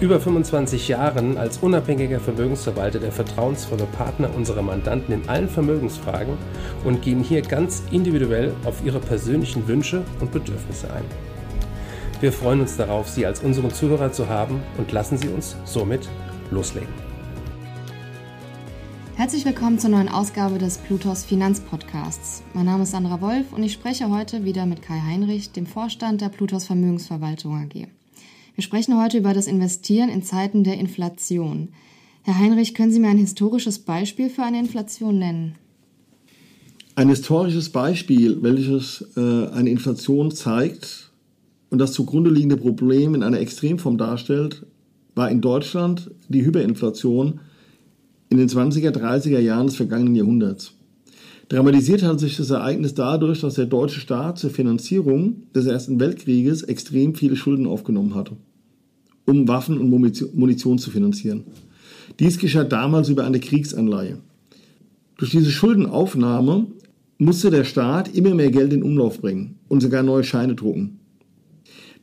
über 25 Jahren als unabhängiger Vermögensverwalter der vertrauensvolle Partner unserer Mandanten in allen Vermögensfragen und gehen hier ganz individuell auf ihre persönlichen Wünsche und Bedürfnisse ein. Wir freuen uns darauf, Sie als unseren Zuhörer zu haben und lassen Sie uns somit loslegen. Herzlich willkommen zur neuen Ausgabe des Plutos Finanzpodcasts. Mein Name ist Sandra Wolf und ich spreche heute wieder mit Kai Heinrich, dem Vorstand der Plutos Vermögensverwaltung AG. Wir sprechen heute über das Investieren in Zeiten der Inflation. Herr Heinrich, können Sie mir ein historisches Beispiel für eine Inflation nennen? Ein historisches Beispiel, welches äh, eine Inflation zeigt und das zugrunde liegende Problem in einer Extremform darstellt, war in Deutschland die Hyperinflation in den 20er, 30er Jahren des vergangenen Jahrhunderts. Dramatisiert hat sich das Ereignis dadurch, dass der deutsche Staat zur Finanzierung des Ersten Weltkrieges extrem viele Schulden aufgenommen hatte, um Waffen und Munition zu finanzieren. Dies geschah damals über eine Kriegsanleihe. Durch diese Schuldenaufnahme musste der Staat immer mehr Geld in Umlauf bringen und sogar neue Scheine drucken.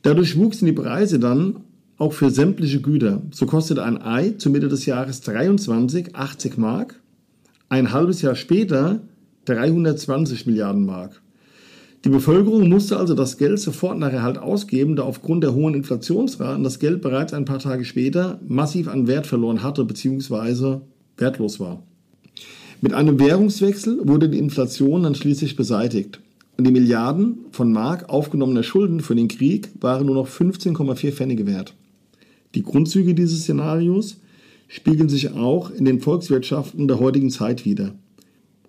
Dadurch wuchsen die Preise dann auch für sämtliche Güter. So kostet ein Ei zur Mitte des Jahres 23 80 Mark, ein halbes Jahr später 320 Milliarden Mark. Die Bevölkerung musste also das Geld sofort nach Erhalt ausgeben, da aufgrund der hohen Inflationsraten das Geld bereits ein paar Tage später massiv an Wert verloren hatte bzw. wertlos war. Mit einem Währungswechsel wurde die Inflation dann schließlich beseitigt und die Milliarden von Mark aufgenommener Schulden für den Krieg waren nur noch 15,4 Pfennige wert. Die Grundzüge dieses Szenarios spiegeln sich auch in den Volkswirtschaften der heutigen Zeit wider.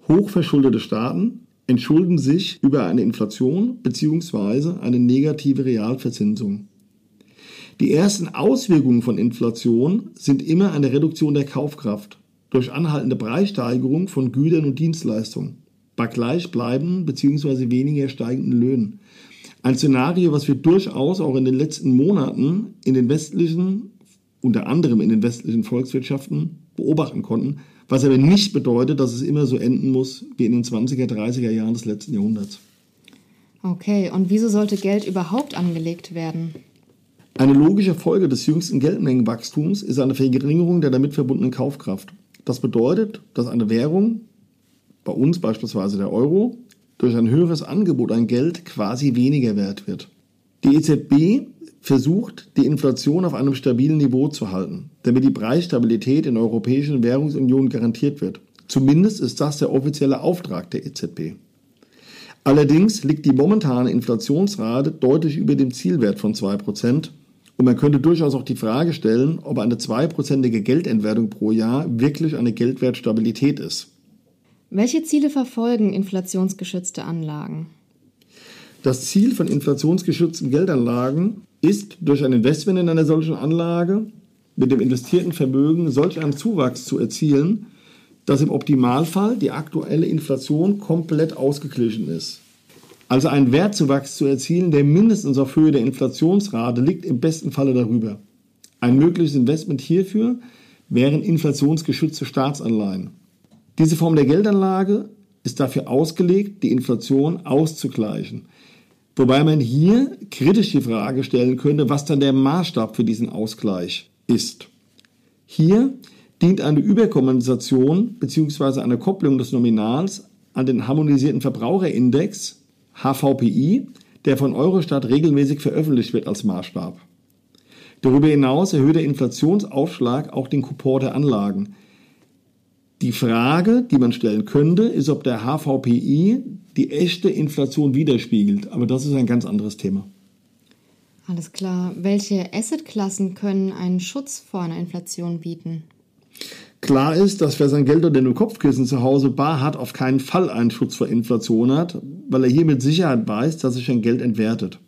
Hochverschuldete Staaten entschulden sich über eine Inflation bzw. eine negative Realverzinsung. Die ersten Auswirkungen von Inflation sind immer eine Reduktion der Kaufkraft durch anhaltende Preissteigerung von Gütern und Dienstleistungen bei gleichbleibenden bzw. weniger steigenden Löhnen. Ein Szenario, was wir durchaus auch in den letzten Monaten in den westlichen, unter anderem in den westlichen Volkswirtschaften beobachten konnten, was aber nicht bedeutet, dass es immer so enden muss wie in den 20er, 30er Jahren des letzten Jahrhunderts. Okay, und wieso sollte Geld überhaupt angelegt werden? Eine logische Folge des jüngsten Geldmengenwachstums ist eine Verringerung der damit verbundenen Kaufkraft. Das bedeutet, dass eine Währung, bei uns beispielsweise der Euro, durch ein höheres Angebot an Geld quasi weniger wert wird. Die EZB versucht, die Inflation auf einem stabilen Niveau zu halten, damit die Preisstabilität in der Europäischen Währungsunion garantiert wird. Zumindest ist das der offizielle Auftrag der EZB. Allerdings liegt die momentane Inflationsrate deutlich über dem Zielwert von 2%. Und man könnte durchaus auch die Frage stellen, ob eine zweiprozentige Geldentwertung pro Jahr wirklich eine Geldwertstabilität ist. Welche Ziele verfolgen inflationsgeschützte Anlagen? Das Ziel von inflationsgeschützten Geldanlagen ist, durch ein Investment in einer solchen Anlage mit dem investierten Vermögen solch einen Zuwachs zu erzielen, dass im Optimalfall die aktuelle Inflation komplett ausgeglichen ist. Also einen Wertzuwachs zu erzielen, der mindestens auf Höhe der Inflationsrate liegt, im besten Falle darüber. Ein mögliches Investment hierfür wären inflationsgeschützte Staatsanleihen. Diese Form der Geldanlage ist dafür ausgelegt, die Inflation auszugleichen. Wobei man hier kritisch die Frage stellen könnte, was dann der Maßstab für diesen Ausgleich ist. Hier dient eine Überkompensation bzw. eine Kopplung des Nominals an den harmonisierten Verbraucherindex HVPI, der von Eurostat regelmäßig veröffentlicht wird als Maßstab. Darüber hinaus erhöht der Inflationsaufschlag auch den Coupon der Anlagen. Die Frage, die man stellen könnte, ist, ob der HVPI die echte Inflation widerspiegelt. Aber das ist ein ganz anderes Thema. Alles klar. Welche Assetklassen können einen Schutz vor einer Inflation bieten? Klar ist, dass wer sein Geld unter dem Kopfkissen zu Hause bar hat, auf keinen Fall einen Schutz vor Inflation hat, weil er hier mit Sicherheit weiß, dass sich sein Geld entwertet.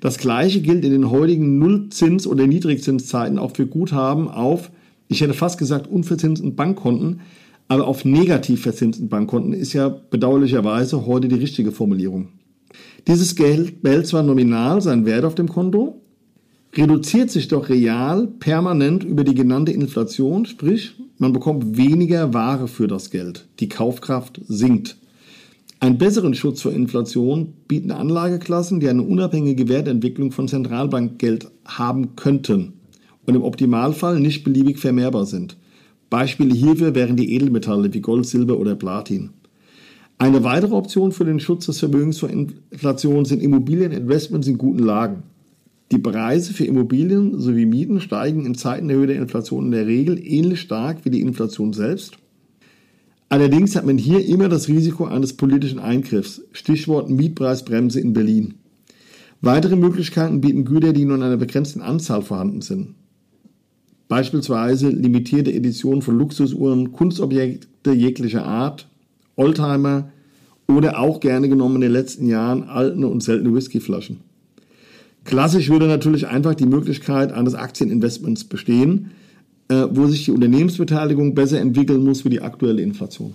Das gleiche gilt in den heutigen Nullzins- oder Niedrigzinszeiten auch für Guthaben auf Ich hätte fast gesagt unverzinsten Bankkonten, aber auf negativ verzinsten Bankkonten ist ja bedauerlicherweise heute die richtige Formulierung. Dieses Geld behält zwar nominal seinen Wert auf dem Konto, reduziert sich doch real permanent über die genannte Inflation, sprich man bekommt weniger Ware für das Geld. Die Kaufkraft sinkt. Einen besseren Schutz vor Inflation bieten Anlageklassen, die eine unabhängige Wertentwicklung von Zentralbankgeld haben könnten und im Optimalfall nicht beliebig vermehrbar sind. Beispiele hierfür wären die Edelmetalle wie Gold, Silber oder Platin. Eine weitere Option für den Schutz des Vermögens vor Inflation sind Immobilieninvestments in guten Lagen. Die Preise für Immobilien sowie Mieten steigen in Zeiten der Höhe der Inflation in der Regel ähnlich stark wie die Inflation selbst. Allerdings hat man hier immer das Risiko eines politischen Eingriffs. Stichwort Mietpreisbremse in Berlin. Weitere Möglichkeiten bieten Güter, die nur in einer begrenzten Anzahl vorhanden sind. Beispielsweise limitierte Editionen von Luxusuhren, Kunstobjekte jeglicher Art, Oldtimer oder auch gerne genommen in den letzten Jahren alte und seltene Whiskyflaschen. Klassisch würde natürlich einfach die Möglichkeit eines Aktieninvestments bestehen, äh, wo sich die Unternehmensbeteiligung besser entwickeln muss wie die aktuelle Inflation.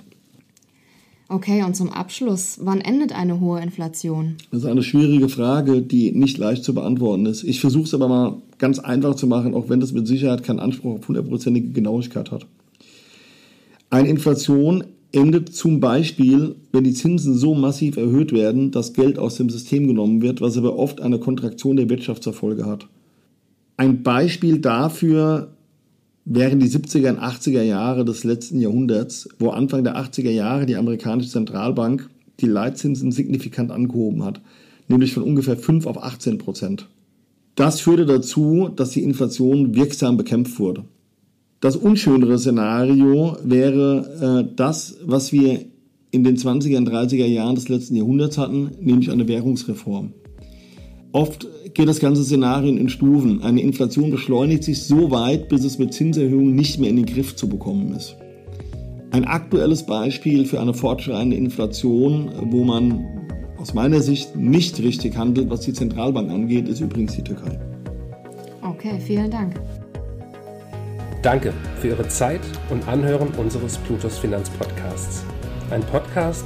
Okay, und zum Abschluss, wann endet eine hohe Inflation? Das ist eine schwierige Frage, die nicht leicht zu beantworten ist. Ich versuche es aber mal ganz einfach zu machen, auch wenn das mit Sicherheit keinen Anspruch auf hundertprozentige Genauigkeit hat. Eine Inflation endet zum Beispiel, wenn die Zinsen so massiv erhöht werden, dass Geld aus dem System genommen wird, was aber oft eine Kontraktion der Wirtschaft zur Folge hat. Ein Beispiel dafür wären die 70er und 80er Jahre des letzten Jahrhunderts, wo Anfang der 80er Jahre die amerikanische Zentralbank die Leitzinsen signifikant angehoben hat, nämlich von ungefähr 5 auf 18 Prozent. Das führte dazu, dass die Inflation wirksam bekämpft wurde. Das unschönere Szenario wäre äh, das, was wir in den 20er und 30er Jahren des letzten Jahrhunderts hatten, nämlich eine Währungsreform. Oft geht das ganze Szenario in Stufen. Eine Inflation beschleunigt sich so weit, bis es mit Zinserhöhungen nicht mehr in den Griff zu bekommen ist. Ein aktuelles Beispiel für eine fortschreitende Inflation, wo man aus meiner Sicht nicht richtig handelt, was die Zentralbank angeht, ist übrigens die Türkei. Okay, vielen Dank. Danke für Ihre Zeit und Anhören unseres Plutos Finanzpodcasts. Ein Podcast,